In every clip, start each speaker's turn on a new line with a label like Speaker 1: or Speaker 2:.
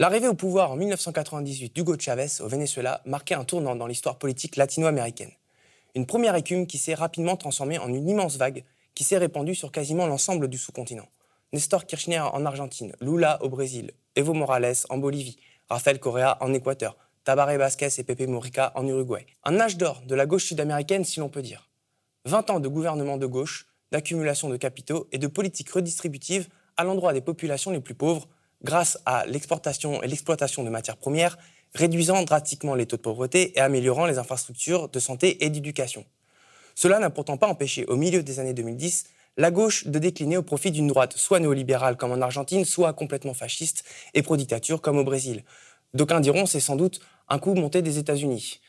Speaker 1: L'arrivée au pouvoir en 1998 d'Hugo Chavez au Venezuela marquait un tournant dans l'histoire politique latino-américaine. Une première écume qui s'est rapidement transformée en une immense vague qui s'est répandue sur quasiment l'ensemble du sous-continent. Nestor Kirchner en Argentine, Lula au Brésil, Evo Morales en Bolivie, Rafael Correa en Équateur, Tabaré Vázquez et Pepe Morica en Uruguay. Un âge d'or de la gauche sud-américaine si l'on peut dire. 20 ans de gouvernement de gauche, d'accumulation de capitaux et de politique redistributive à l'endroit des populations les plus pauvres grâce à l'exportation et l'exploitation de matières premières, réduisant drastiquement les taux de pauvreté et améliorant les infrastructures de santé et d'éducation. Cela n'a pourtant pas empêché, au milieu des années 2010, la gauche de décliner au profit d'une droite soit néolibérale comme en Argentine, soit complètement fasciste et pro-dictature comme au Brésil. D'aucuns diront c'est sans doute un coup monté des États-Unis.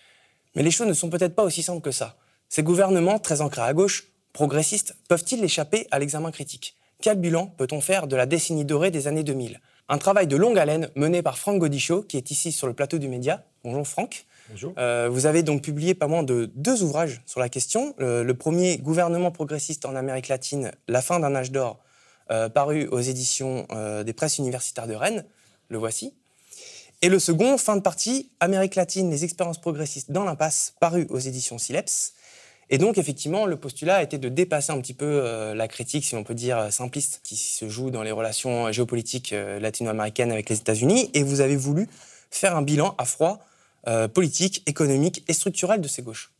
Speaker 1: Mais les choses ne sont peut-être pas aussi simples que ça. Ces gouvernements, très ancrés à gauche, progressistes, peuvent-ils échapper à l'examen critique? Quel bilan peut-on faire de la décennie dorée des années 2000 un travail de longue haleine mené par Franck Godichaud, qui est ici sur le plateau du Média. Bonjour Franck.
Speaker 2: Bonjour.
Speaker 1: Euh, vous avez donc publié pas moins de deux ouvrages sur la question. Le, premier, Gouvernement progressiste en Amérique latine, la fin d'un âge d'or, euh, paru aux éditions euh, des presses universitaires de Rennes. Le voici. Et le second, fin de partie, Amérique latine, les expériences progressistes dans l'impasse, paru aux éditions Sileps. Et donc, effectivement, le postulat a été de dépasser un petit peu euh, la critique, si on peut dire, euh, simpliste, qui se joue dans les relations géopolitiques euh, latino-américaines avec les États-Unis. Et vous avez voulu faire un bilan à froid politique, économique et structurel de ces gauches.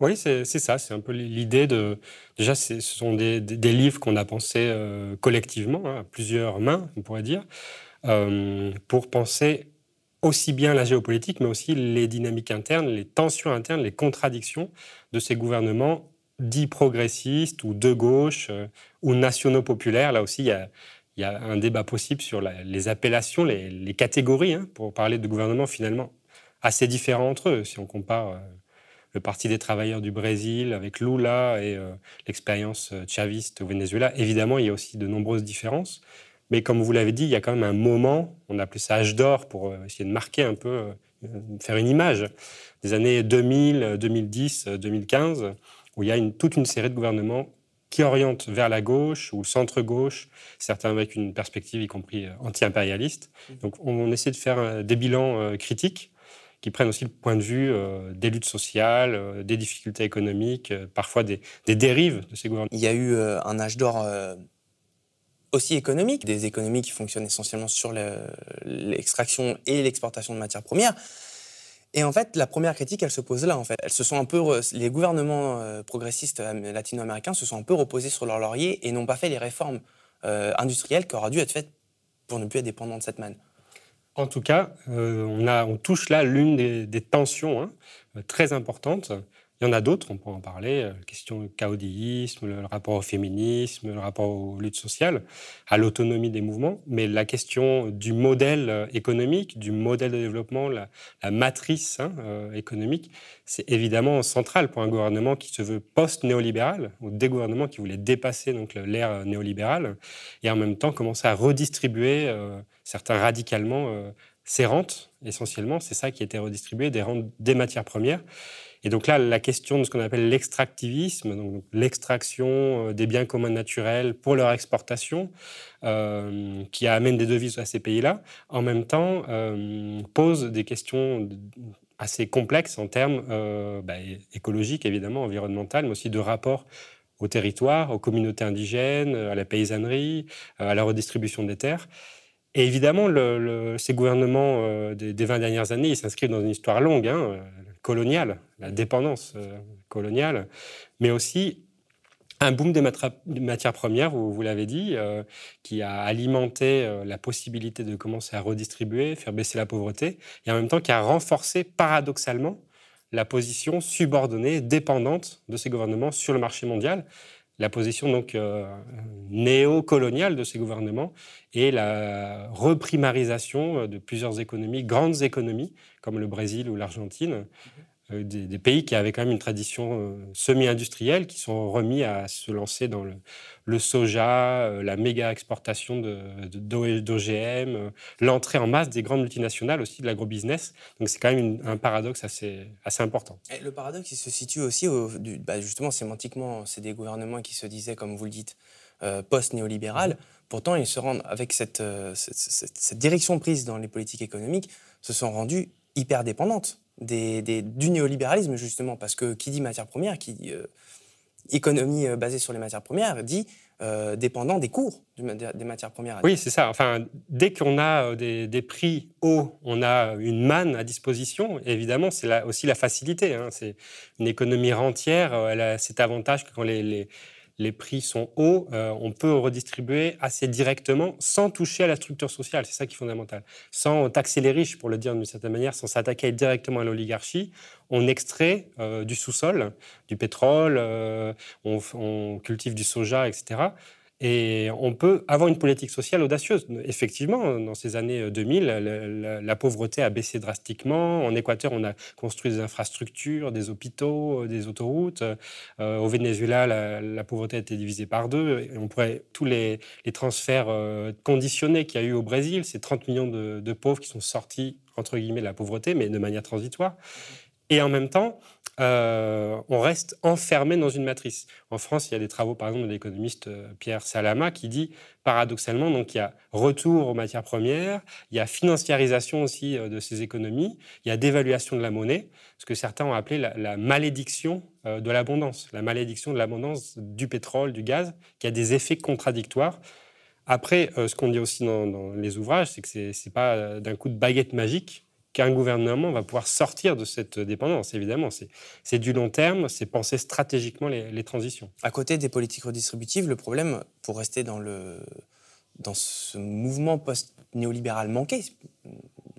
Speaker 2: Oui, c'est ça. C'est un peu l'idée de. Déjà, ce sont des, livres qu'on a pensés collectivement, hein, à plusieurs mains, on pourrait dire, pour penser aussi bien la géopolitique, mais aussi les dynamiques internes, les tensions internes, les contradictions de ces gouvernements dits progressistes ou de gauche euh, ou nationaux populaires. Là aussi, il y a, un débat possible sur les appellations, les, catégories, hein, pour parler de gouvernements finalement assez différents entre eux. Si on compare euh, le Parti des travailleurs du Brésil avec Lula et euh, l'expérience chaviste au Venezuela, évidemment, il y a aussi de nombreuses différences. Mais comme vous l'avez dit, il y a quand même un moment, on a appelé ça âge d'or pour euh, essayer de marquer un peu, euh, faire une image, des années 2000, 2010, 2015, où il y a une, toute une série de gouvernements qui orientent vers la gauche ou le centre-gauche, certains avec une perspective y compris euh, anti-impérialiste. Mmh. Donc on, essaie de faire des bilans critiques qui prennent aussi le point de vue des luttes sociales, des difficultés économiques, parfois des, des, dérives de ces gouvernements.
Speaker 1: Il y a eu un âge d'or aussi économiques, des économies qui fonctionnent essentiellement sur l'extraction et l'exportation de matières premières. Et en fait, la première critique, elle se pose là. En fait, elles se sont un peu, les gouvernements euh, progressistes latino-américains se sont un peu reposés sur leur laurier et n'ont pas fait les réformes euh, industrielles qui auraient dû être faites pour ne plus être dépendants de cette manne.
Speaker 2: En tout cas, euh, on touche là l'une des, tensions hein, très importantes il y en a d'autres, on peut en parler, la euh, question du caudillisme, le rapport au féminisme, le rapport aux luttes sociales, à l'autonomie des mouvements, mais la question du modèle euh, économique, du modèle de développement, la, matrice hein, euh, économique, c'est évidemment central pour un gouvernement qui se veut post-néolibéral, ou des gouvernements qui voulaient dépasser l'ère néolibérale, et en même temps commencer à redistribuer, certains radicalement, ces rentes, essentiellement, c'est ça qui été redistribué, des rentes des matières premières. Et donc là, la question de ce qu'on appelle l'extractivisme, donc l'extraction euh, des biens communs naturels pour leur exportation, euh, qui amène des devises à ces pays-là, en même temps euh, pose des questions assez complexes en termes bah, écologiques, évidemment, environnementaux, mais aussi de rapport au territoire, aux communautés indigènes, à la paysannerie, à la redistribution des terres. Et évidemment, ces gouvernements des, des, 20 dernières années, ils s'inscrivent dans une histoire longue. Hein, coloniale, la dépendance euh, coloniale, mais aussi un boom des matières premières, vous, l'avez dit, euh, qui a alimenté euh, la possibilité de commencer à redistribuer, faire baisser la pauvreté, et en même temps qui a renforcé paradoxalement la position subordonnée, dépendante de ces gouvernements sur le marché mondial, la position donc néo-coloniale de ces gouvernements et la reprimarisation de plusieurs économies, grandes économies, comme le Brésil ou l'Argentine, euh, des, pays qui avaient quand même une tradition euh, semi-industrielle, qui sont remis à se lancer dans le, soja, euh, la méga exportation d'OGM, l'entrée en masse des grandes multinationales aussi de l'agrobusiness. Donc c'est quand même un paradoxe assez, assez important.
Speaker 1: Et le paradoxe, il se situe aussi, bah, justement, sémantiquement, c'est des gouvernements qui se disaient, comme vous le dites, post-néolibérale. Pourtant, ils se rendent, avec cette, cette, direction prise dans les politiques économiques, se sont rendus hyper dépendantes des, du néolibéralisme, justement, parce que qui dit matière première, qui dit économie basée sur les matières premières, dit euh, dépendant des cours des matières premières.
Speaker 2: Oui, c'est ça. Enfin, dès qu'on a euh, des, prix hauts, on a une manne à disposition. évidemment, c'est aussi la facilité. Hein. C'est une économie rentière. Euh, elle a cet avantage que quand les prix sont hauts, euh, on peut redistribuer assez directement sans toucher à la structure sociale. C'est ça qui est fondamental. Sans taxer les riches, pour le dire d'une certaine manière, sans s'attaquer directement à l'oligarchie, on extrait euh, du sous-sol, du pétrole, euh, on, cultive du soja, etc. Et on peut avoir une politique sociale audacieuse. Effectivement, dans ces années 2000, la, pauvreté a baissé drastiquement. En Équateur, on a construit des infrastructures, des hôpitaux, des autoroutes. Euh, au Venezuela, la, pauvreté a été divisée par deux. On pourrait tous les, transferts euh, conditionnés qu'il y a eu au Brésil, c'est 30 millions de, pauvres qui sont sortis entre guillemets de la pauvreté, mais de manière transitoire. Et en même temps, euh, on reste enfermé dans une matrice. En France, il y a des travaux, par exemple, de l'économiste euh, Pierre Salama qui dit, paradoxalement, donc il y a retour aux matières premières, il y a financiarisation aussi euh, de ces économies, il y a dévaluation de la monnaie, ce que certains ont appelé la, malédiction de l'abondance, la malédiction de l'abondance du pétrole, du gaz, qui a des effets contradictoires. Après, ce qu'on dit aussi dans, dans les ouvrages, c'est que ce n'est pas d'un coup de baguette magique qu'un gouvernement va pouvoir sortir de cette dépendance, évidemment. C'est du long terme, c'est penser stratégiquement les, transitions.
Speaker 1: À côté des politiques redistributives, le problème, pour rester dans, le, dans ce mouvement post-néolibéral manqué,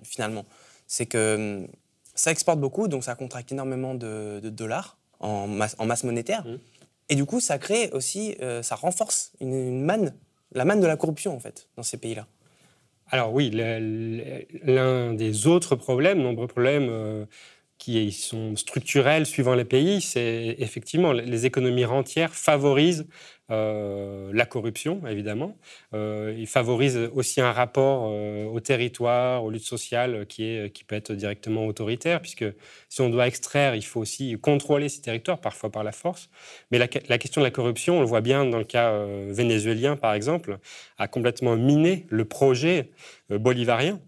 Speaker 1: finalement, c'est que hum, ça exporte beaucoup, donc ça contracte énormément de, dollars en masse, en masse monétaire. Mmh. Et du coup, ça crée aussi, euh, ça renforce une manne, la manne de la corruption, en fait, dans ces pays-là.
Speaker 2: Alors oui, l'un des autres problèmes, nombreux problèmes euh, qui sont structurels suivant les pays, c'est effectivement les économies rentières favorisent euh, la corruption, évidemment. Euh, il favorise aussi un rapport euh, au territoire, aux luttes sociales qui, est, qui peut être directement autoritaire, puisque si on doit extraire, il faut aussi contrôler ces territoires, parfois par la force. Mais la, la question de la corruption, on le voit bien dans le cas euh, vénézuélien, par exemple, a complètement miné le projet bolivarien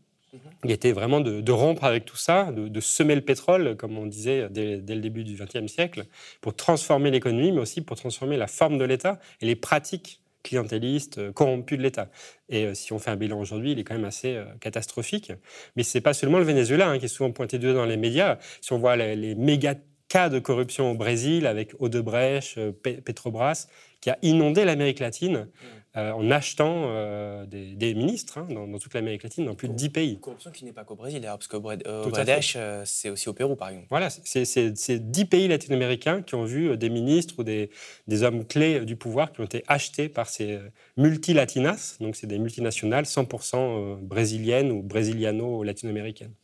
Speaker 2: il était vraiment de, rompre avec tout ça, de, semer le pétrole, comme on disait dès, le début du XXe siècle, pour transformer l'économie, mais aussi pour transformer la forme de l'État et les pratiques clientélistes, euh, corrompues de l'État. Et euh, si on fait un bilan aujourd'hui, il est quand même assez euh, catastrophique. Mais ce n'est pas seulement le Venezuela hein, qui est souvent pointé du dans les médias. Si on voit les, méga cas de corruption au Brésil avec Odebrecht, Petrobras, qui a inondé l'Amérique latine, euh, en achetant euh, des, ministres hein, dans, toute l'Amérique latine, dans plus de 10 pays.
Speaker 1: Corruption qui n'est pas qu'au Brésil, d'ailleurs, parce qu'au Brésil, euh, c'est aussi au Pérou, par exemple.
Speaker 2: Voilà, c'est 10 pays latino-américains qui ont vu des ministres ou des, des, hommes clés du pouvoir qui ont été achetés par ces multilatinas, donc c'est des multinationales 100% brésiliennes ou brésiliano-latino-américaines.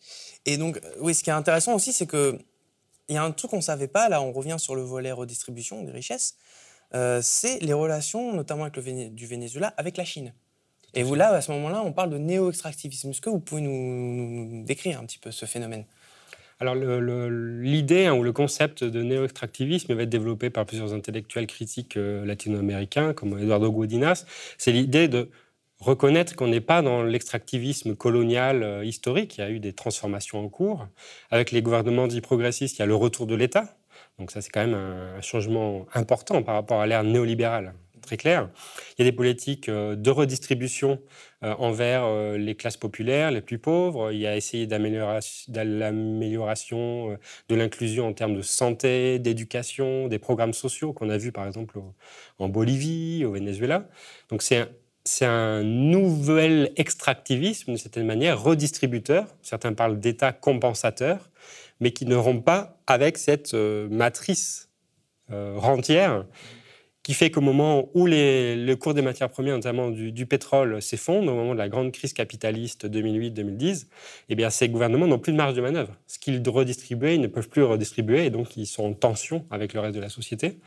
Speaker 1: Et donc, oui, ce qui est intéressant aussi, c'est que il y a un truc qu'on ne savait pas, là on revient sur le volet redistribution des richesses, euh, c'est les relations, notamment avec le du Venezuela, avec la Chine. Et vous, là, à ce moment-là, on parle de néo-extractivisme. Est-ce que vous pouvez nous, décrire un petit peu ce phénomène?
Speaker 2: Alors l'idée hein, ou le concept de néo-extractivisme va être développé par plusieurs intellectuels critiques euh, latino-américains comme Eduardo Guadinas. C'est l'idée de reconnaître qu'on n'est pas dans l'extractivisme colonial euh, historique. Il y a eu des transformations en cours. Avec les gouvernements dits progressistes, il y a le retour de l'État. Donc ça, c'est quand même un changement important par rapport à l'ère néolibérale, très clair. Il y a des politiques euh, de redistribution euh, envers euh, les classes populaires, les plus pauvres. Il y a essayé d'amélioration de l'inclusion en termes de santé, d'éducation, des programmes sociaux qu'on a vus par exemple en Bolivie, au Venezuela. Donc c'est c'est un nouvel extractivisme, d'une certaine manière, redistributeur. Certains parlent d'État compensateur mais qui ne rompent pas avec cette euh, matrice euh, rentière qui fait qu'au moment où les, le cours des matières premières, notamment du, pétrole, s'effondre, au moment de la grande crise capitaliste 2008-2010, eh bien, ces gouvernements n'ont plus de marge de manœuvre. Ce qu'ils redistribuaient, ils ne peuvent plus redistribuer, et donc ils sont en tension avec le reste de la société.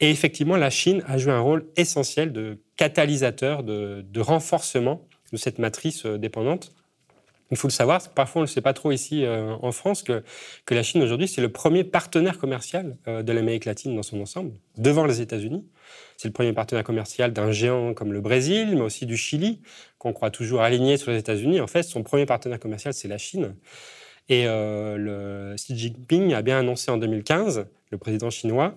Speaker 2: Et effectivement, la Chine a joué un rôle essentiel de catalysateur, de, de renforcement de cette matrice euh, dépendante Il faut le savoir, parfois on ne le sait pas trop ici euh, en France, que, que la Chine aujourd'hui, c'est le premier partenaire commercial euh, de l'Amérique latine dans son ensemble, devant les États-Unis. C'est le premier partenaire commercial d'un géant comme le Brésil, mais aussi du Chili, qu'on croit toujours aligné sur les États-Unis. En fait, son premier partenaire commercial, c'est la Chine. Et euh, le Xi Jinping a bien annoncé en 2015, le président chinois,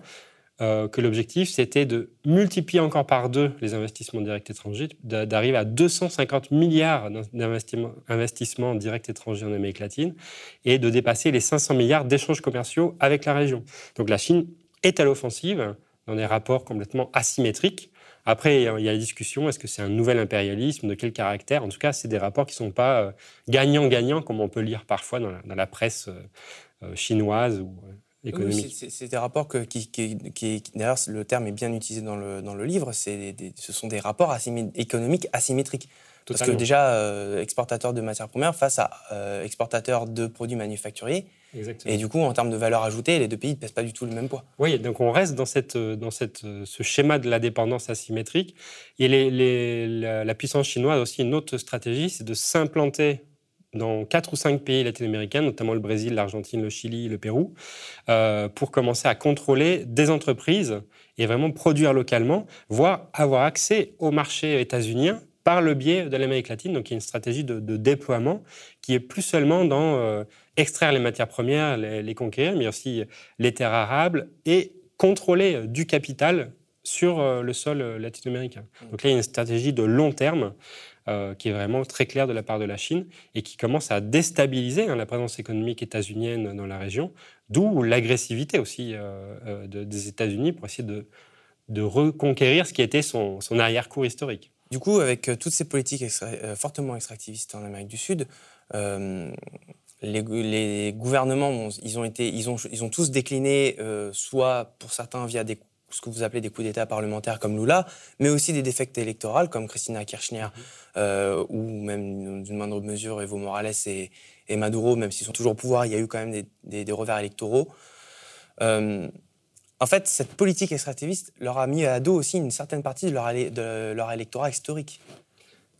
Speaker 2: euh, que l'objectif, c'était de multiplier encore par deux les investissements directs étrangers, d'arriver à 250 milliards d'investissements directs étrangers en Amérique latine et de dépasser les 500 milliards d'échanges commerciaux avec la région. Donc la Chine est à l'offensive dans des rapports complètement asymétriques. Après, il y a la discussion, est-ce que c'est un nouvel impérialisme, de quel caractère? En tout cas, c'est des rapports qui ne sont pas euh, gagnant-gagnant, comme on peut lire parfois dans la, presse euh, chinoise ou
Speaker 1: c'est des rapports qui, d'ailleurs, le terme est bien utilisé dans le, dans le livre, ce sont des rapports économiques asymétriques. Parce que déjà, euh, exportateur de matières premières face à euh, exportateur de produits manufacturiers. Et du coup, en termes de valeur ajoutée, les deux pays ne pèsent pas du tout le même poids.
Speaker 2: Oui, donc on reste dans, cette, dans cette, ce schéma de la dépendance asymétrique. Et les, la, la, puissance chinoise a aussi une autre stratégie, c'est de s'implanter dans quatre ou cinq pays latino-américains, notamment le Brésil, l'Argentine, le Chili, le Pérou, euh, pour commencer à contrôler des entreprises et vraiment produire localement, voire avoir accès au marché états-unien par le biais de l'Amérique latine. Donc il y a une stratégie de, déploiement qui est plus seulement dans euh, extraire les matières premières, les, conquérir, mais aussi les terres arables et contrôler du capital sur euh, le sol latino-américain. Donc là, il y a une stratégie de long terme euh, qui est vraiment très clair de la part de la Chine et qui commence à déstabiliser hein, la présence économique états-unienne dans la région, d'où l'agressivité aussi euh, euh, des États-Unis pour essayer de, reconquérir ce qui était son, son arrière-cour historique.
Speaker 1: Du coup, avec toutes ces politiques fortement extractivistes en Amérique du Sud, les, les, gouvernements, ils, ont été, ils, ont, ils ont tous décliné, soit pour certains via des ce que vous appelez des coups d'État parlementaires comme Lula, mais aussi des défects électoraux comme Christina Kirchner mhm. euh, ou même d'une moindre mesure Evo Morales et, Maduro, même s'ils sont toujours au pouvoir, il y a eu quand même des, revers électoraux. Euh, en fait, cette politique extractiviste leur a mis à dos aussi une certaine partie de leur, de leur électorat historique.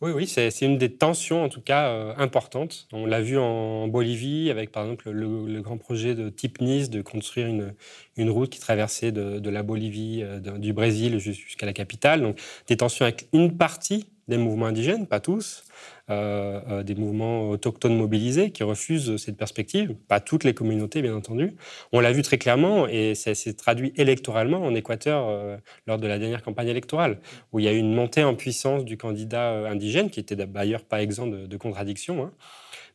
Speaker 2: Oui, oui, c'est une des tensions en tout cas euh, importantes. On l'a vu en Bolivie avec par exemple le, grand projet de Type de construire une, une route qui traversait de, la Bolivie, euh, du Brésil jusqu'à la capitale. Donc des tensions avec une partie des mouvements indigènes, pas tous, euh, euh, des mouvements autochtones mobilisés qui refusent cette perspective, pas toutes les communautés bien entendu. On l'a vu très clairement et ça s'est traduit électoralement en Équateur euh, lors de la dernière campagne électorale, où il y a eu une montée en puissance du candidat indigène, qui était d'ailleurs pas exempt de, contradictions. Hein.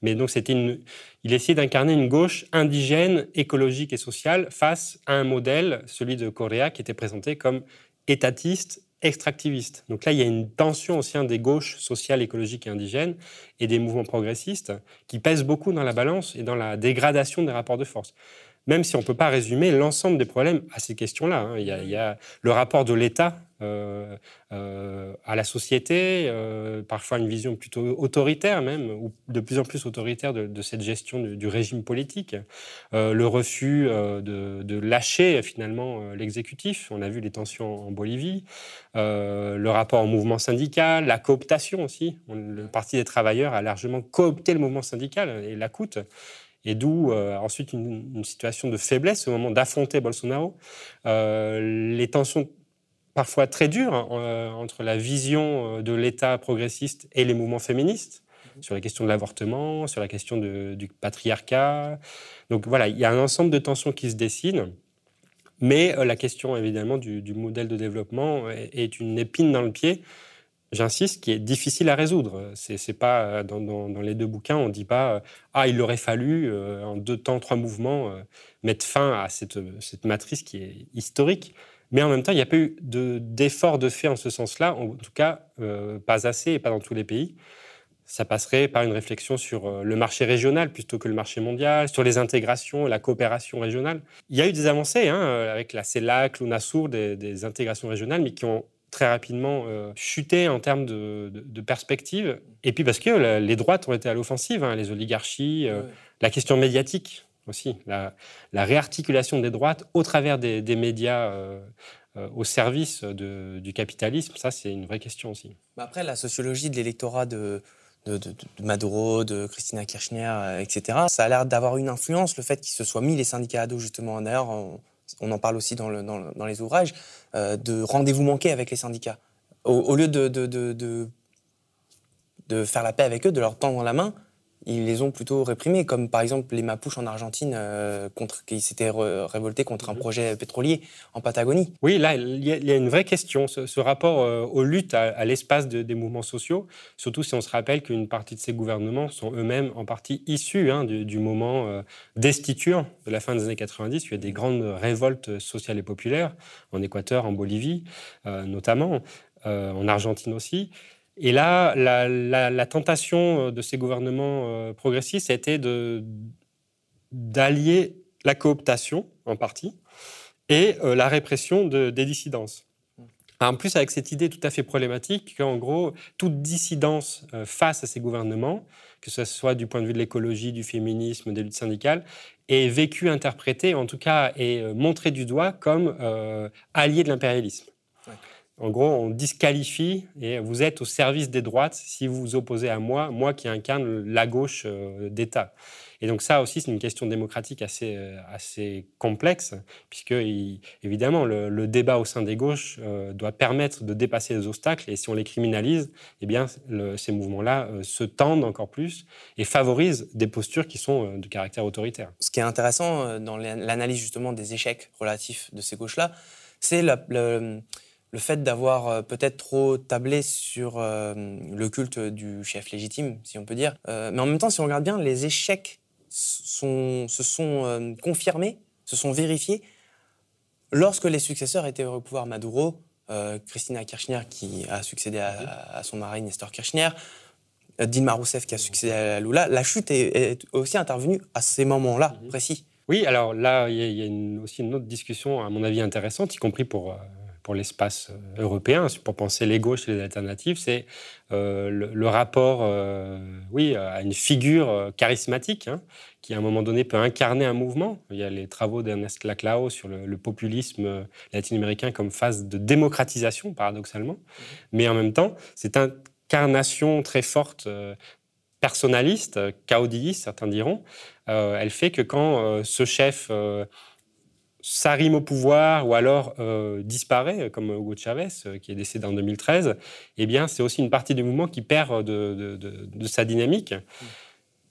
Speaker 2: Mais donc il essayait d'incarner une gauche indigène, écologique et sociale face à un modèle, celui de Correa, qui était présenté comme étatiste extractiviste. Donc là, il y a une tension aussi des gauches sociales, écologiques et indigènes et des mouvements progressistes qui pèsent beaucoup dans la balance et dans la dégradation des rapports de force même si on ne peut pas résumer l'ensemble des problèmes à ces questions-là. Hein. Il, y a le rapport de l'État euh, euh, à la société, euh, parfois une vision plutôt autoritaire même, ou de plus en plus autoritaire de, cette gestion du, régime politique, le refus de, lâcher finalement l'exécutif, on a vu les tensions en Bolivie, le rapport au mouvement syndical, la cooptation aussi, le Parti des travailleurs a largement coopté le mouvement syndical et la coûte et d'où ensuite une, situation de faiblesse au moment d'affronter Bolsonaro. les tensions parfois très dur hein, euh, entre la vision euh, de l'État progressiste et les mouvements féministes mhm. sur la question de l'avortement, sur la question du patriarcat. Donc voilà, il y a un ensemble de tensions qui se dessinent. Mais euh, la question évidemment du, modèle de développement est, une épine dans le pied, j'insiste, qui est difficile à résoudre. C'est pas dans, les deux bouquins, on ne dit pas ah il aurait fallu en deux temps, trois mouvements mettre fin à cette, matrice qui est historique. Mais en même temps, il n'y a pas eu d'effort de, fait en ce sens-là, en tout cas euh, pas assez et pas dans tous les pays. Ça passerait par une réflexion sur euh, le marché régional plutôt que le marché mondial, sur les intégrations, la coopération régionale. Il y a eu des avancées hein, avec la CELAC, l'UNASUR, des, intégrations régionales, mais qui ont très rapidement euh, chuté en termes de, de, perspective. Et puis parce que les droites ont été à l'offensive, hein, les oligarchies, la question médiatique aussi, la, réarticulation des droites au travers des, médias euh, euh, au service du capitalisme, ça c'est une vraie question aussi.
Speaker 1: Après, la sociologie de l'électorat de, de, Maduro, de Christina Kirchner, etc. Ça a l'air d'avoir une influence, le fait qu'ils se soient mis les syndicats à dos, justement. D'ailleurs, on, en parle aussi dans, les ouvrages, de rendez-vous manqués avec les syndicats. Au, lieu de, faire la paix avec eux, de leur tendre la main, ils les ont plutôt réprimés, comme par exemple les Mapuches en Argentine, euh, contre, qui s'étaient révoltés contre un mhm. projet pétrolier en Patagonie.
Speaker 2: Oui, là, il y, a une vraie question, ce, rapport euh, aux luttes, à, l'espace des mouvements sociaux, surtout si on se rappelle qu'une partie de ces gouvernements sont eux-mêmes en partie issus hein, du, moment euh, destituant de la fin des années 90. Il y a des grandes révoltes sociales et populaires, en Équateur, en Bolivie notamment, en Argentine aussi. Et là, la, tentation euh, de ces gouvernements euh, progressistes a été d'allier la cooptation, en partie, et euh, la répression des dissidences. En plus, avec cette idée tout à fait problématique qu'en gros, toute dissidence face à ces gouvernements, que ce soit du point de vue de l'écologie, du féminisme, des luttes syndicales, est vécue, interprétée, en tout cas est montrée du doigt comme alliée de l'impérialisme. En gros, on disqualifie et vous êtes au service des droites si vous vous opposez à moi, moi qui incarne la gauche euh, d'État. Et donc ça aussi, c'est une question démocratique assez, euh, complexe, puisque évidemment, le, débat au sein des gauches euh, doit permettre de dépasser les obstacles, et si on les criminalise, eh bien, ces mouvements-là se tendent encore plus et favorisent des postures qui sont de caractère autoritaire.
Speaker 1: Ce qui est intéressant dans l'analyse justement des échecs relatifs de ces gauches-là, c'est le le fait d'avoir euh, peut-être trop tablé sur euh, le culte du chef légitime, si on peut dire. Euh, mais en même temps, si on regarde bien, les échecs se sont confirmés, se sont vérifiés lorsque les successeurs étaient au pouvoir. Maduro, Christina Kirchner qui a succédé à, son mari Nestor Kirchner, Dilma Rousseff qui a succédé à Lula. La chute est, aussi intervenue à ces moments-là mhm. précis.
Speaker 2: Oui, alors là, il y a, aussi une autre discussion, à mon avis, intéressante, y compris pour pour l'espace euh, européen, pour penser les gauches et les alternatives, c'est euh, le, rapport euh, oui, à une figure charismatique hein, qui, à un moment donné, peut incarner un mouvement. Il y a les travaux d'Ernest Laclau sur le, populisme latino-américain comme phase de démocratisation, paradoxalement. Mmh. Mais en même temps, cette incarnation très forte personnaliste, caudilliste, certains diront, elle fait que quand ce chef s'arrime au pouvoir ou alors euh, disparaît, comme Hugo Chavez, euh, qui est décédé en 2013, eh bien, c'est aussi une partie du mouvement qui perd de, sa dynamique. Mm.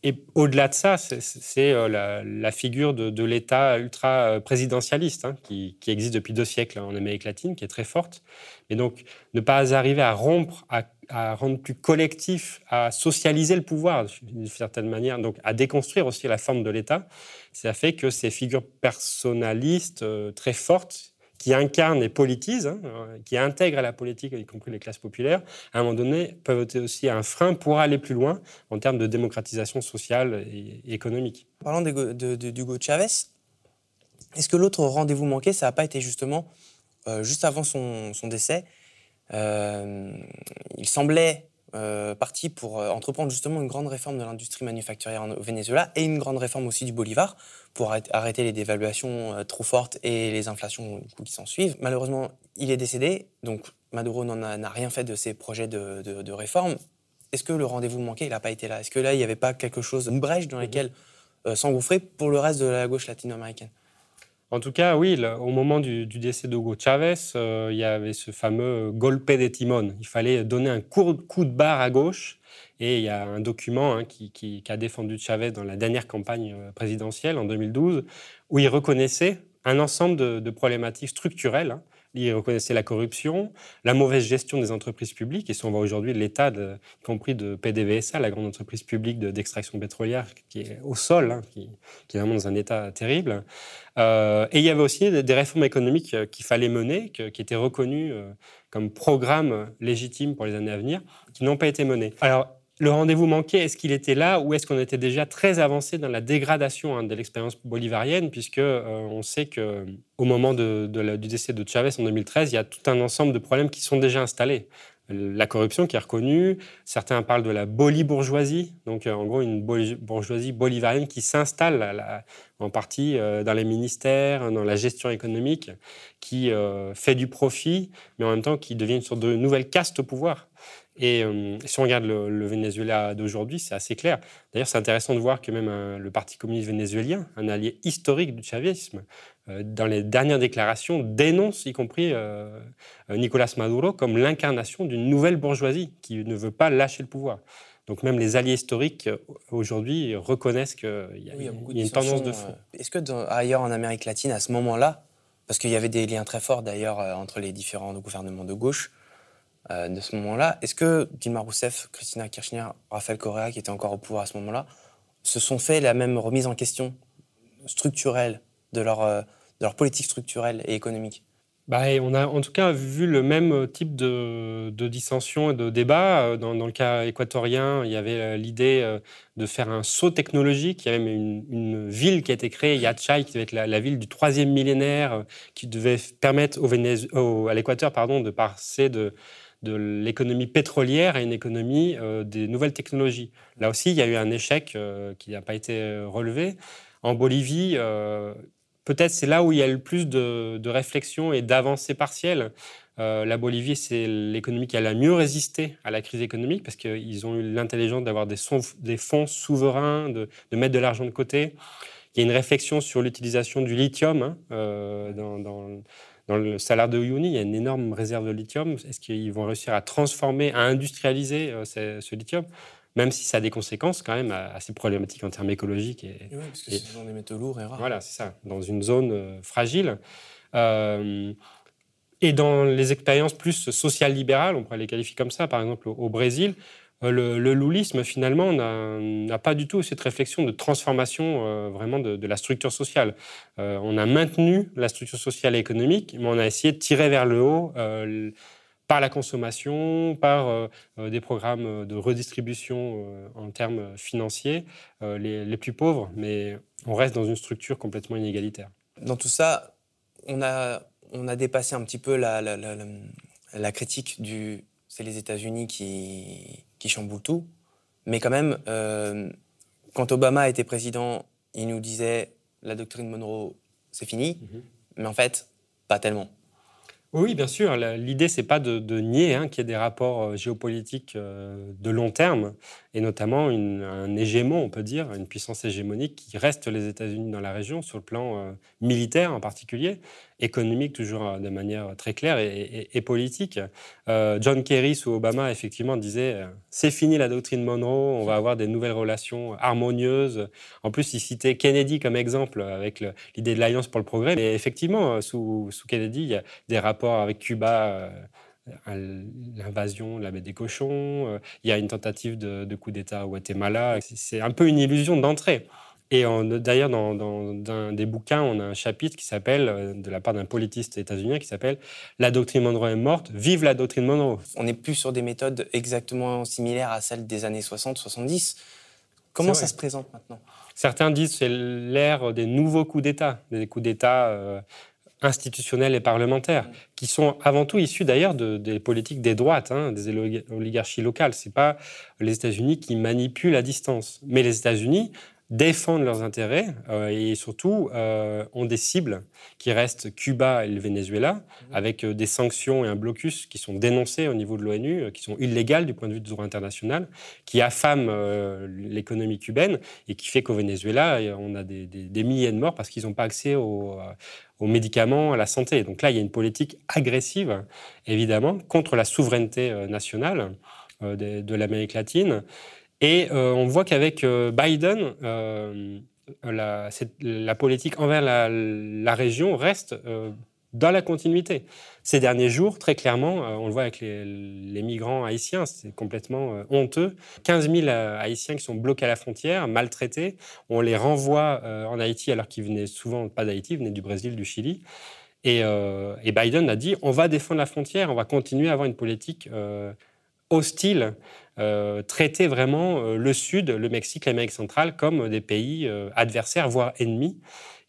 Speaker 2: Et au-delà de ça, c'est euh, la, figure de, l'État ultra-présidentialiste hein, qui, existe depuis deux siècles en Amérique latine, qui est très forte. Mais donc, ne pas arriver à rompre, à, rendre plus collectif, à socialiser le pouvoir d'une certaine manière, donc à déconstruire aussi la forme de l'État, ça fait que ces figures personnalistes euh, très fortes, qui incarnent et politisent, hein, euh, qui intègrent à la politique, y compris les classes populaires, à un moment donné, peuvent être aussi un frein pour aller plus loin en termes de démocratisation sociale et, économique.
Speaker 1: Parlant d'Hugo Chavez, est-ce que l'autre rendez-vous manqué, ça n'a pas été justement, euh, juste avant son, décès, il semblait euh, parti pour euh, entreprendre justement une grande réforme de l'industrie manufacturière au Venezuela et une grande réforme aussi du Bolivar pour arrêter les dévaluations euh, trop fortes et les inflations qui s'en suivent. Malheureusement, il est décédé, donc Maduro n'a rien fait de ses projets de, réforme. Est-ce que le rendez-vous manqué, il n'a pas été là? Est-ce que là, il n'y avait pas quelque chose, une brèche dans laquelle s'engouffrer pour le reste de la gauche latino-américaine?
Speaker 2: En tout cas, oui, au moment du, décès d'Hugo Chavez, euh, il y avait ce fameux golpe de timon. Il fallait donner un coup, de barre à gauche. Et il y a un document hein, qui, a défendu Chavez dans la dernière campagne euh, présidentielle en 2012, où il reconnaissait un ensemble de, problématiques structurelles hein, il reconnaissait la corruption, la mauvaise gestion des entreprises publiques, et si on voit aujourd'hui l'État, y compris de PDVSA, la grande entreprise publique d'extraction pétrolière, qui est au sol, hein, qui, est vraiment dans un état terrible. Euh, et il y avait aussi des, réformes économiques euh, qu'il fallait mener, qui étaient reconnues euh, comme programme légitime pour les années à venir, qui n'ont pas été menées. Le rendez-vous manqué, est-ce qu'il était là ou est-ce qu'on était déjà très avancé dans la dégradation hein, de l'expérience bolivarienne, puisque euh, on sait que au moment du décès de Chavez en 2013, il y a tout un ensemble de problèmes qui sont déjà installés. La corruption qui est reconnue, certains parlent de la bolibourgeoisie, donc euh, en gros une bourgeoisie bolivarienne qui s'installe en partie euh, dans les ministères, dans la gestion économique, qui fait du profit, mais en même temps qui devient une sorte de nouvelle caste au pouvoir. Et si on regarde le, Venezuela d'aujourd'hui, c'est assez clair. D'ailleurs, c'est intéressant de voir que même le Parti communiste vénézuélien, un allié historique du chavisme, dans les dernières déclarations, dénonce y compris Nicolas Maduro comme l'incarnation d'une nouvelle bourgeoisie qui ne veut pas lâcher le pouvoir. Donc même les alliés historiques euh, aujourd'hui reconnaissent qu'il y, a, une tendance de fond.
Speaker 1: Euh, est-ce que ailleurs en Amérique latine, à ce moment-là, parce qu'il y avait des liens très forts d'ailleurs euh, entre les différents gouvernements de gauche de ce moment-là, est-ce que Dilma Rousseff, Christina Kirchner, Rafael Correa, qui étaient encore au pouvoir à ce moment-là, se sont fait la même remise en question structurelle de leur, de leur politique structurelle et économique?
Speaker 2: Bah, on a en tout cas vu le même type de, dissension et de débat. Euh, dans, le cas équatorien, il y avait euh, l'idée euh, de faire un saut technologique. Il y a même une, ville qui a été créée, Yachay, qui devait être la, ville du troisième millénaire, qui devait permettre au à l'Équateur pardon, de passer de, de l'économie pétrolière à une économie des nouvelles technologies. Là aussi, il y a eu un échec qui n'a pas été relevé. En Bolivie, peut-être c'est là où il y a le plus de, réflexion et d'avancées partielles. Euh, la Bolivie, c'est l'économie qui a la mieux résisté à la crise économique parce qu'ils ont eu l'intelligence d'avoir des, fonds souverains, de, mettre de l'argent de côté. Il y a une réflexion sur l'utilisation du lithium hein, euh, dans, le salaire de Uyuni. Il y a une énorme réserve de lithium. Est-ce qu'ils vont réussir à transformer, à industrialiser euh, ce lithium? Même si ça a des conséquences quand même assez problématiques en termes écologiques.
Speaker 1: Et, oui, parce que c'est dans des métaux lourds et rares.
Speaker 2: Voilà, c'est ça, dans une zone euh, fragile. Euh, et dans les expériences plus social-libérales, on pourrait les qualifier comme ça, par exemple au, Brésil, euh, le, le, loulisme, finalement, n'a pas du tout cette réflexion de transformation vraiment de, la structure sociale. on a maintenu la structure sociale et économique, mais on a essayé de tirer vers le haut par la consommation, par euh, euh, des programmes de redistribution euh, en termes financiers, les, plus pauvres, mais on reste dans une structure complètement inégalitaire.
Speaker 1: Dans tout ça, on a, on a dépassé un petit peu la, la, critique du c'est les États-Unis qui, qui chamboulent tout, mais quand même, quand Obama était président, il nous disait la doctrine Monroe, c'est fini, mm-hmm. mais en fait, pas tellement.
Speaker 2: Oui, bien sûr. L'idée, c'est pas de, nier hein, qu'il y ait des rapports euh, géopolitiques euh, de long terme, et notamment un hégémon, on peut dire, une puissance hégémonique qui reste les États-Unis dans la région, sur le plan euh, militaire en particulier, économique toujours de manière très claire et, politique. John Kerry sous Obama, effectivement, disait c'est fini la doctrine Monroe, on va avoir des nouvelles relations harmonieuses. En plus, il citait Kennedy comme exemple avec l'idée de l'Alliance pour le progrès. Mais effectivement, sous, sous Kennedy, il y a des rapports avec Cuba, euh, l'invasion la baie des cochons, euh, il y a une tentative de, coup d'État au Guatemala. C'est un peu une illusion d'entrée. Et d'ailleurs, dans, dans, des bouquins, on a un chapitre qui s'appelle, euh, de la part d'un politiste états-unien, qui s'appelle La doctrine Monroe est morte, vive la doctrine Monroe.
Speaker 1: On n'est plus sur des méthodes exactement similaires à celles des années 60-70. Comment ça se présente maintenant?
Speaker 2: Certains disent que c'est l'ère des nouveaux coups d'État, des coups d'État institutionnels et parlementaires, qui sont avant tout issus d'ailleurs de, des politiques des droites, hein, des oligarchies locales. Ce n'est pas les États-Unis qui manipulent à distance. Mais les États-Unis défendent leurs intérêts euh, et surtout euh, ont des cibles qui restent Cuba et le Venezuela, mmh. avec euh, des sanctions et un blocus qui sont dénoncés au niveau de l'ONU, qui sont illégales du point de vue du droit international, qui affament l'économie cubaine et qui fait qu'au Venezuela, on a des, des, milliers de morts parce qu'ils n'ont pas accès aux, aux médicaments, à la santé. Donc là, il y a une politique agressive, évidemment, contre la souveraineté nationale de, de l'Amérique latine. Et euh, on voit qu'avec euh, Biden, euh, la, politique envers la, région reste dans la continuité. Ces derniers jours, très clairement, on le voit avec les, migrants haïtiens, c'est complètement honteux. 15 000 haïtiens qui sont bloqués à la frontière, maltraités. On les renvoie en Haïti alors qu'ils venaient souvent pas d'Haïti, ils venaient du Brésil, du Chili. Et, Biden a dit on va défendre la frontière, on va continuer à avoir une politique hostile euh, traiter vraiment euh, le Sud, le Mexique, l'Amérique centrale comme des pays euh, adversaires, voire ennemis.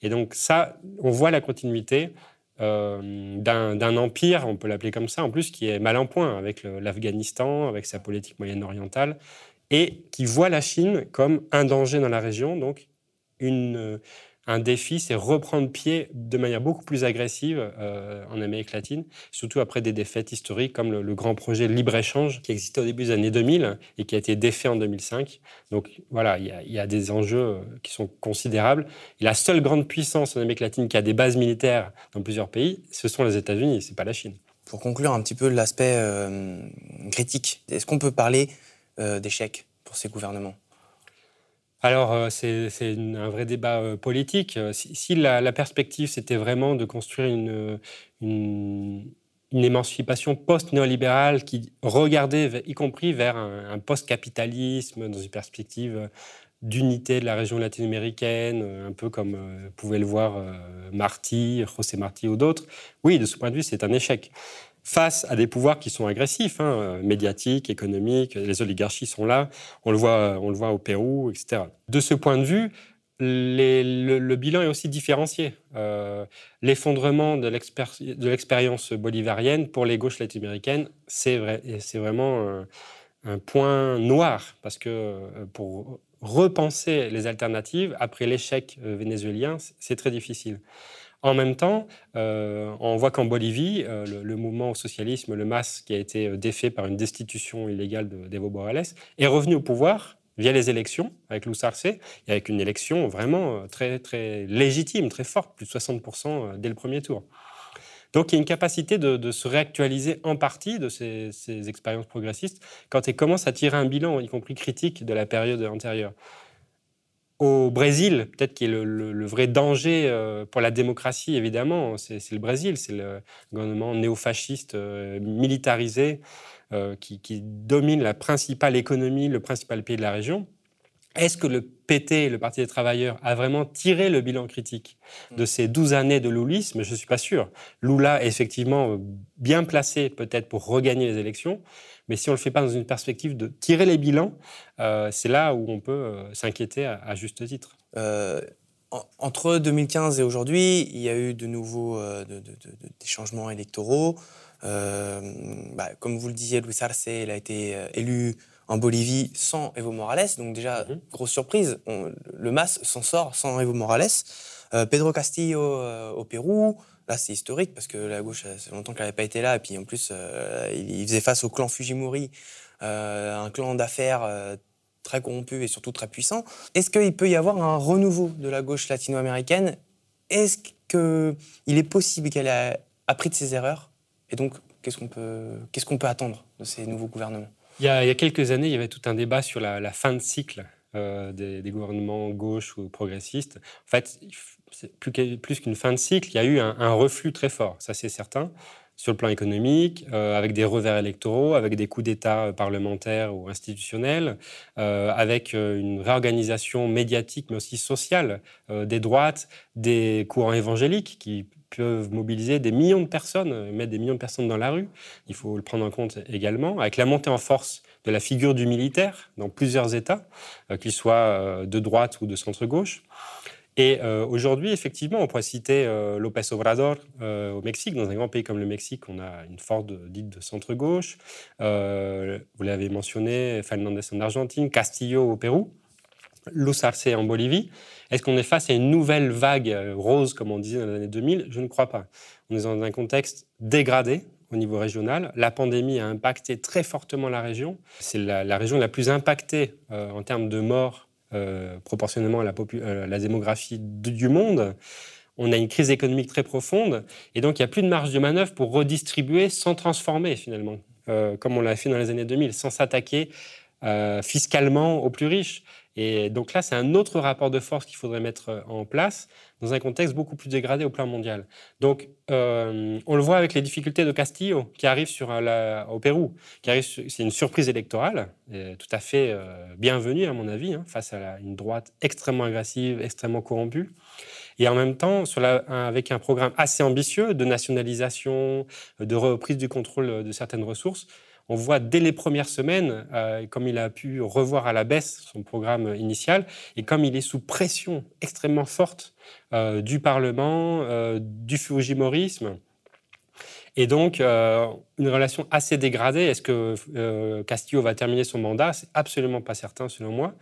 Speaker 2: Et donc ça, on voit la continuité d'un empire, on peut l'appeler comme ça, en plus, qui est mal en point avec l'Afghanistan, avec sa politique moyenne-orientale, et qui voit la Chine comme un danger dans la région, donc une, un défi, c'est reprendre pied de manière beaucoup plus agressive euh, en Amérique latine, surtout après des défaites historiques comme le, grand projet libre-échange qui existait au début des années 2000 et qui a été défait en 2005. Donc voilà, il y, a, des enjeux euh, qui sont considérables. Et la seule grande puissance en Amérique latine qui a des bases militaires dans plusieurs pays, ce sont les États-Unis, c'est pas la Chine.
Speaker 1: Pour conclure un petit peu l'aspect euh, critique, est-ce qu'on peut parler d'échec pour ces gouvernements?
Speaker 2: Alors, euh, c'est un vrai débat euh, politique. Euh, si, la, perspective, c'était vraiment de construire une, une, émancipation post-néolibérale qui regardait, y compris vers un, post-capitalisme, dans une perspective d'unité de la région latino-américaine, un peu comme pouvait le voir Marty, José Marty ou d'autres, oui, de ce point de vue, c'est un échec face à des pouvoirs qui sont agressifs, hein, euh, médiatiques, économiques, les oligarchies sont là, on le voit, on le voit au Pérou, etc. De ce point de vue, le, bilan est aussi différencié. Euh, l'effondrement de l'expérience bolivarienne pour les gauches latino-américaines, c'est vrai, vraiment un, point noir, parce que euh, pour repenser les alternatives après l'échec vénézuélien, c'est très difficile. En même temps, euh, on voit qu'en Bolivie, euh, le, mouvement au socialisme, le MAS, qui a été euh, défait par une destitution illégale d'Evo Morales, est revenu au pouvoir via les élections avec Arce, et avec une élection vraiment très, très légitime, très forte, plus de 60% dès le premier tour. Donc il y a une capacité de, se réactualiser en partie de ces, ces expériences progressistes quand elles commencent à tirer un bilan, y compris critique, de la période antérieure au Brésil, peut-être qui est le, vrai danger euh, pour la démocratie, évidemment, c'est le Brésil, c'est le gouvernement néofasciste euh, militarisé euh, qui, domine la principale économie, le principal pays de la région. Est-ce que le PT, le Parti des travailleurs, a vraiment tiré le bilan critique de ces 12 années de loulisme? Je ne suis pas sûr. Lula est effectivement bien placé peut-être pour regagner les élections, mais si on ne le fait pas dans une perspective de tirer les bilans, euh, c'est là où on peut euh, s'inquiéter à, juste titre. Euh,
Speaker 1: entre 2015 et aujourd'hui, il y a eu de nouveaux des changements électoraux. Bah, comme vous le disiez, Luis Arce il a été élu en Bolivie sans Evo Morales. Donc déjà, mhm. grosse surprise, le MAS s'en sort sans Evo Morales. Pedro Castillo au Pérou, Là, c'est historique parce que la gauche, c'est longtemps qu'elle n'avait pas été là. Et puis en plus, euh, il, faisait face au clan Fujimori, euh, un clan d'affaires euh, très corrompu et surtout très puissant. Est-ce qu'il peut y avoir un renouveau de la gauche latino-américaine? Est-ce qu'il est possible qu'elle ait appris de ses erreurs? Et donc, qu'est-ce qu'on peut, qu'est-ce qu'on peut attendre de ces nouveaux gouvernements?
Speaker 2: Il y, a, quelques années, il y avait tout un débat sur la, fin de cycle des, des, gouvernements gauche ou progressistes. En fait, plus qu'une fin de cycle, il y a eu un, reflux très fort, ça c'est certain, sur le plan économique, euh, avec des revers électoraux, avec des coups d'État euh, parlementaires ou institutionnels, euh, avec une réorganisation médiatique mais aussi sociale des droites, des courants évangéliques qui peuvent mobiliser des millions de personnes, mettre des millions de personnes dans la rue. Il faut le prendre en compte également, avec la montée en force de la figure du militaire dans plusieurs États, qu'ils soient de droite ou de centre-gauche. Et euh, aujourd'hui, effectivement, on pourrait citer euh, López Obrador euh, au Mexique. Dans un grand pays comme le Mexique, on a une force dite de centre-gauche. vous l'avez mentionné, Fernandez en Argentine, Castillo au Pérou, Luz Arce en Bolivie. Est-ce qu'on est face à une nouvelle vague rose, comme on disait dans les années 2000 Je ne crois pas. On est dans un contexte dégradé au niveau régional. La pandémie a impacté très fortement la région. C'est la, région la plus impactée en termes de morts euh, proportionnellement à la, euh, démographie du monde. On a une crise économique très profonde et donc il n'y a plus de marge de manœuvre pour redistribuer sans transformer finalement, euh, comme on l'a fait dans les années 2000, sans s'attaquer fiscalement aux plus riches. Et donc là, c'est un autre rapport de force qu'il faudrait mettre en place dans un contexte beaucoup plus dégradé au plan mondial. Donc, euh, on le voit avec les difficultés de Castillo, qui arrive la, au Pérou, c'est une surprise électorale, tout à fait euh, bienvenue à mon avis, hein, face à une droite extrêmement agressive, extrêmement corrompue, et en même temps avec un programme assez ambitieux de nationalisation, de reprise du contrôle de certaines ressources on voit dès les premières semaines, euh, comme il a pu revoir à la baisse son programme initial, et comme il est sous pression extrêmement forte euh, du Parlement, euh, du Fujimorisme, Et donc, une relation assez dégradée. Est-ce que Castillo va terminer son mandat? C'est absolument pas certain, selon moi.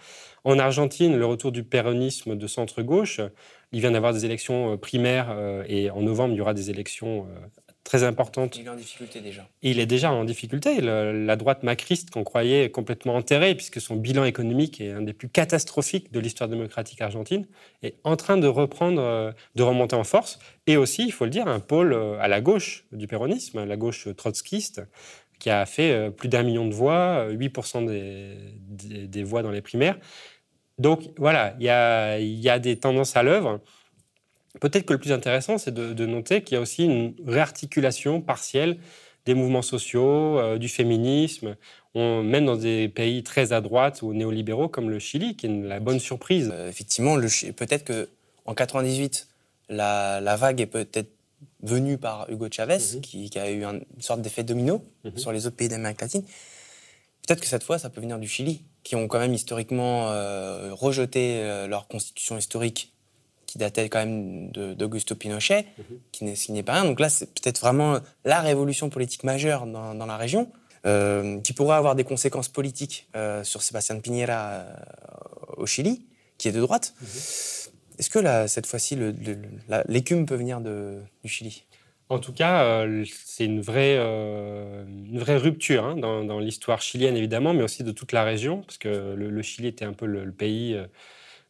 Speaker 2: En Argentine, le retour du péronisme de centre-gauche, il vient d'avoir des élections primaires et en novembre, il y aura des élections très importante.
Speaker 1: Il est en difficulté déjà.
Speaker 2: il est déjà en difficulté. la droite macriste qu'on croyait complètement enterrée, puisque son bilan économique est un des plus catastrophiques de l'histoire démocratique argentine, est en train de reprendre, euh, de remonter en force. Et aussi, il faut le dire, un pôle euh, à la gauche du péronisme, la gauche trotskiste, qui a fait euh, plus d'un million de voix, 8% des, des, voix dans les primaires. Donc voilà, il y a, y a des tendances à l'œuvre. Peut-être que le plus intéressant, c'est de, noter qu'il y a aussi une réarticulation partielle des mouvements sociaux, euh, du féminisme, on, même dans des pays très à droite ou néolibéraux comme le Chili, qui est la bonne surprise.
Speaker 1: Euh, effectivement, peut-être que en 98, la, vague est peut-être venue par Hugo Chavez, mhm. qui, a eu une sorte d'effet domino mhm. sur les autres pays d'Amérique latine. Peut-être que cette fois, ça peut venir du Chili, qui ont quand même historiquement euh, rejeté leur constitution historique qui datait quand même d'Augusto Pinochet, mhm. qui n'est pas rien. Donc là, c'est peut-être vraiment la révolution politique majeure dans, dans la région, euh, qui pourrait avoir des conséquences politiques euh, sur Sébastien Piñera euh, au Chili, qui est de droite. Mhm. Est-ce que là, cette fois-ci, l'écume peut venir de, du Chili?
Speaker 2: En tout cas, c'est une vraie, une vraie rupture hein, dans, dans l'histoire chilienne, évidemment, mais aussi de toute la région, parce que le, Chili était un peu le, pays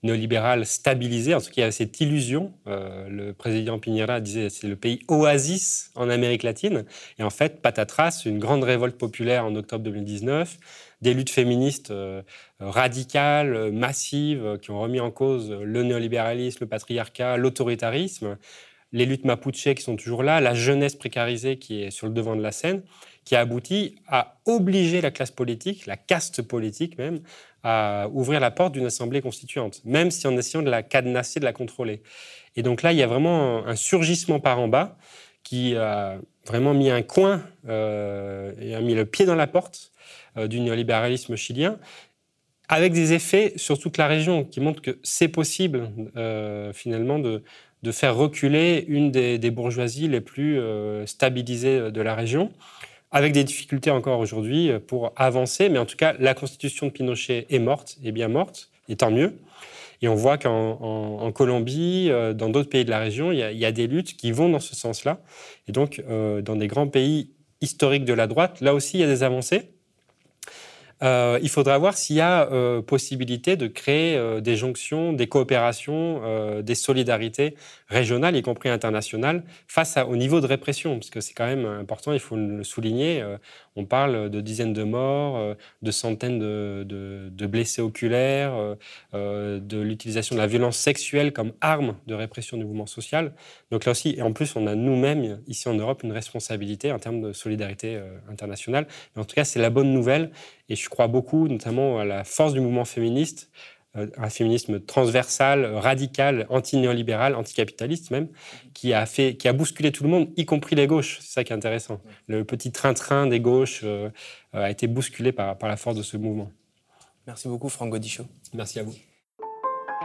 Speaker 2: néolibéral stabilisé. En tout cas, il y a cette illusion. Euh, le président Piñera disait c'est le pays oasis en Amérique latine. Et en fait, patatras, une grande révolte populaire en octobre 2019, des luttes féministes euh, radicales, massives, qui ont remis en cause le néolibéralisme, le patriarcat, l'autoritarisme, les luttes mapuche qui sont toujours là, la jeunesse précarisée qui est sur le devant de la scène, qui a abouti à obliger la classe politique, la caste politique même, à ouvrir la porte d'une assemblée constituante, même si en essayant de la cadenasser, de la contrôler. Et donc là, il y a vraiment un surgissement par en bas qui a vraiment mis un coin euh, et a mis le pied dans la porte euh, du néolibéralisme chilien, avec des effets sur toute la région qui montrent que c'est possible euh, finalement de, de, faire reculer une des, bourgeoisies les plus stabilisées de la région avec des difficultés encore aujourd'hui euh, pour avancer. Mais en tout cas, la constitution de Pinochet est morte, est bien morte, et tant mieux. Et on voit qu'en Colombie, euh, dans d'autres pays de la région, il y, a, des luttes qui vont dans ce sens-là. Et donc, euh, dans des grands pays historiques de la droite, là aussi, il y a des avancées. Euh, il faudra voir s'il y a euh, possibilité de créer euh, des jonctions, des coopérations, des solidarités régionales, y compris internationales, face au niveau de répression, parce que c'est quand même important, il faut le souligner. on parle de dizaines de morts, de centaines de, blessés oculaires, de l'utilisation de la violence sexuelle comme arme de répression du mouvement social. Donc là aussi, et en plus, on a nous-mêmes, ici en Europe, une responsabilité en termes de solidarité internationale. Mais en tout cas, c'est la bonne nouvelle. Et je crois beaucoup, notamment, à la force du mouvement féministe, euh, un féminisme transversal, radical, anti-néolibéral, anticapitaliste même, qui a, fait, qui a bousculé tout le monde, y compris les gauches. C'est ça qui est intéressant. Le petit train-train des gauches euh, a été bousculé par, par la force de ce mouvement.
Speaker 1: Merci beaucoup, Franck Godichaud.
Speaker 2: Merci à vous.